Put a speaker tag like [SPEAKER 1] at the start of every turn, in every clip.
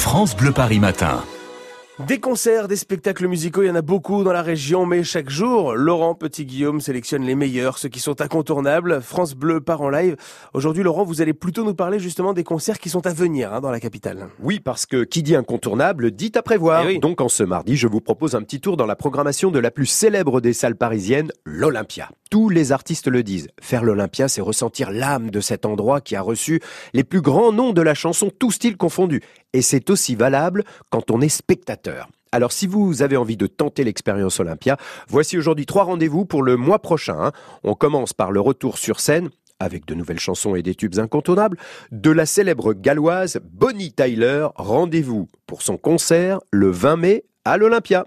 [SPEAKER 1] France Bleu Paris Matin.
[SPEAKER 2] Des concerts, des spectacles musicaux, il y en a beaucoup dans la région, mais chaque jour, Laurent Petit-Guillaume sélectionne les meilleurs, ceux qui sont incontournables. France Bleu part en live. Aujourd'hui, Laurent, vous allez plutôt nous parler justement des concerts qui sont à venir hein, dans la capitale.
[SPEAKER 3] Oui, parce que qui dit incontournable dit à prévoir.
[SPEAKER 2] Eh oui.
[SPEAKER 3] Donc en ce mardi, je vous propose un petit tour dans la programmation de la plus célèbre des salles parisiennes, l'Olympia. Tous les artistes le disent. Faire l'Olympia, c'est ressentir l'âme de cet endroit qui a reçu les plus grands noms de la chanson, tous styles confondus. Et c'est aussi valable quand on est spectateur. Alors si vous avez envie de tenter l'expérience Olympia, voici aujourd'hui trois rendez-vous pour le mois prochain. hein. On commence par le retour sur scène avec de nouvelles chansons et des tubes incontournables, de la célèbre galloise Bonnie Tyler. Rendez-vous pour son concert le 20 mai à l'Olympia.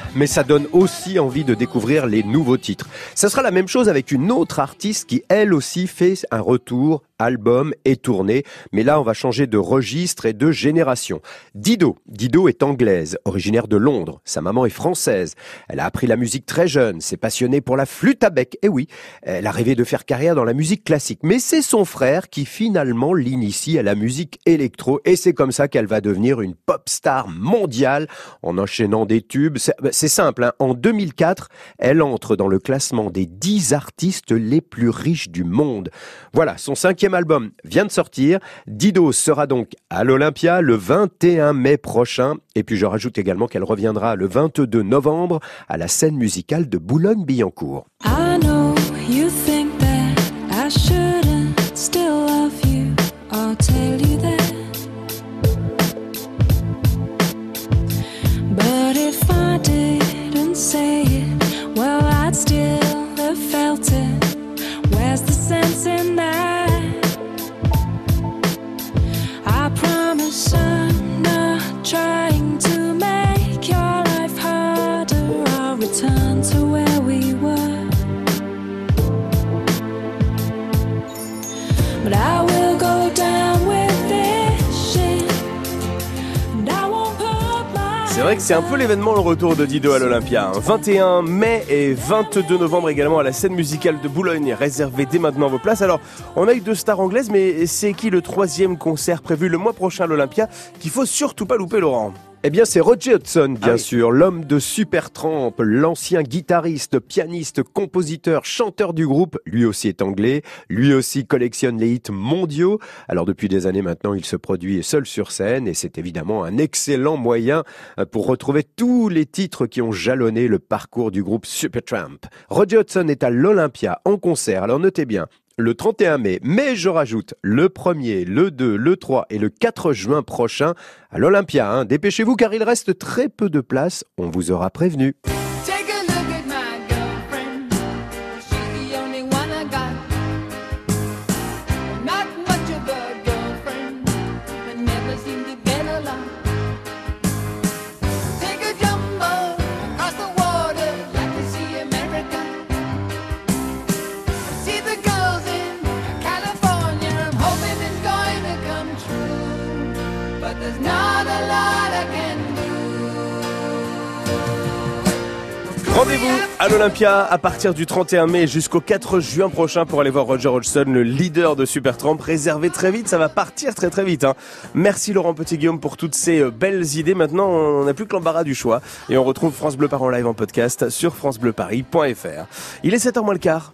[SPEAKER 3] mais ça donne aussi envie de découvrir les nouveaux titres. Ça sera la même chose avec une autre artiste qui elle aussi fait un retour album et tournée, mais là on va changer de registre et de génération. Dido, Dido est anglaise, originaire de Londres. Sa maman est française. Elle a appris la musique très jeune, s'est passionnée pour la flûte à bec. Et oui, elle a rêvé de faire carrière dans la musique classique, mais c'est son frère qui finalement l'initie à la musique électro et c'est comme ça qu'elle va devenir une pop star mondiale en enchaînant des tubes. C'est simple, hein. en 2004, elle entre dans le classement des 10 artistes les plus riches du monde. Voilà, son cinquième album vient de sortir. Dido sera donc à l'Olympia le 21 mai prochain. Et puis je rajoute également qu'elle reviendra le 22 novembre à la scène musicale de Boulogne-Billancourt.
[SPEAKER 4] I know
[SPEAKER 2] C'est vrai que c'est un peu l'événement le retour de Dido à l'Olympia. hein. 21 mai et 22 novembre également à la scène musicale de Boulogne. Réservez dès maintenant vos places. Alors, on a eu deux stars anglaises, mais c'est qui le troisième concert prévu le mois prochain à l'Olympia qu'il faut surtout pas louper, Laurent?
[SPEAKER 3] Eh bien, c'est Roger Hudson, bien
[SPEAKER 2] Ah oui.
[SPEAKER 3] sûr, l'homme de Supertramp, l'ancien guitariste, pianiste, compositeur, chanteur du groupe. Lui aussi est anglais. Lui aussi collectionne les hits mondiaux. Alors, depuis des années maintenant, il se produit seul sur scène et c'est évidemment un excellent moyen euh, pour retrouver tous les titres qui ont jalonné le parcours du groupe Supertramp. Roger Hudson est à l'Olympia en concert. Alors, notez bien. Le 31 mai, mais je rajoute le 1er, le 2, le 3 et le 4 juin prochain à l'Olympia. hein. Dépêchez-vous car il reste très peu de place, on vous aura prévenu.
[SPEAKER 2] Rendez-vous à l'Olympia à partir du 31 mai jusqu'au 4 juin prochain pour aller voir Roger Hodgson, le leader de Supertramp. Réservé très vite, ça va partir très très vite. hein. Merci Laurent Petit-Guillaume pour toutes ces euh, belles idées. Maintenant, on n'a plus que l'embarras du choix et on retrouve France Bleu Paris en live en podcast sur francebleuparis.fr. Il est 7h moins le quart.